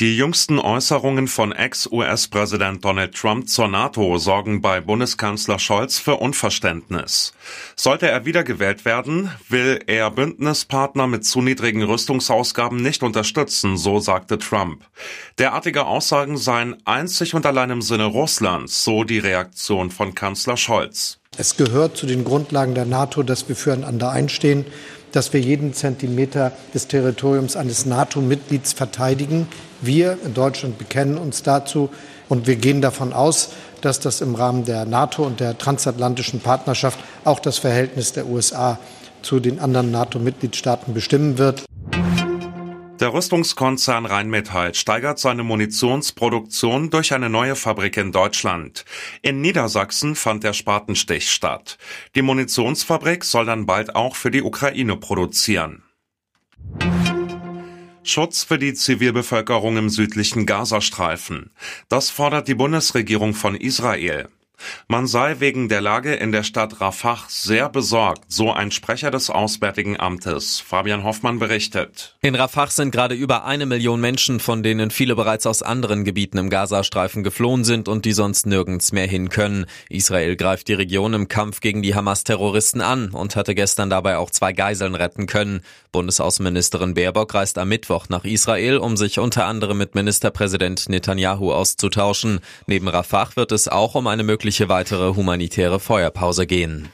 Die jüngsten Äußerungen von Ex-US-Präsident Donald Trump zur NATO sorgen bei Bundeskanzler Scholz für Unverständnis. Sollte er wiedergewählt werden, will er Bündnispartner mit zu niedrigen Rüstungsausgaben nicht unterstützen, so sagte Trump. Derartige Aussagen seien einzig und allein im Sinne Russlands, so die Reaktion von Kanzler Scholz. Es gehört zu den Grundlagen der NATO, dass wir füreinander einstehen, dass wir jeden Zentimeter des Territoriums eines NATO-Mitglieds verteidigen. Wir in Deutschland bekennen uns dazu und wir gehen davon aus, dass das im Rahmen der NATO und der transatlantischen Partnerschaft auch das Verhältnis der USA zu den anderen NATO-Mitgliedstaaten bestimmen wird. Der Rüstungskonzern Rheinmetall steigert seine Munitionsproduktion durch eine neue Fabrik in Deutschland. In Niedersachsen fand der Spatenstich statt. Die Munitionsfabrik soll dann bald auch für die Ukraine produzieren. Schutz für die Zivilbevölkerung im südlichen Gazastreifen. Das fordert die Bundesregierung von Israel. Man sei wegen der Lage in der Stadt Rafah sehr besorgt, so ein Sprecher des Auswärtigen Amtes. Fabian Hoffmann berichtet. In Rafah sind gerade über eine Million Menschen, von denen viele bereits aus anderen Gebieten im Gazastreifen geflohen sind und die sonst nirgends mehr hin können. Israel greift die Region im Kampf gegen die Hamas-Terroristen an und hatte gestern dabei auch zwei Geiseln retten können. Bundesaußenministerin Baerbock reist am Mittwoch nach Israel, um sich unter anderem mit Ministerpräsident Netanyahu auszutauschen. Neben Rafah wird es auch um eine mögliche mögliche weitere humanitäre Feuerpause gehen.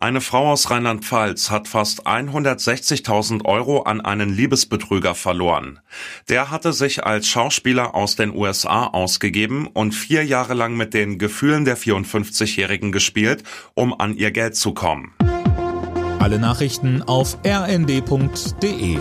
Eine Frau aus Rheinland-Pfalz hat fast 160.000 Euro an einen Liebesbetrüger verloren. Der hatte sich als Schauspieler aus den USA ausgegeben und vier Jahre lang mit den Gefühlen der 54-Jährigen gespielt, um an ihr Geld zu kommen. Alle Nachrichten auf rnd.de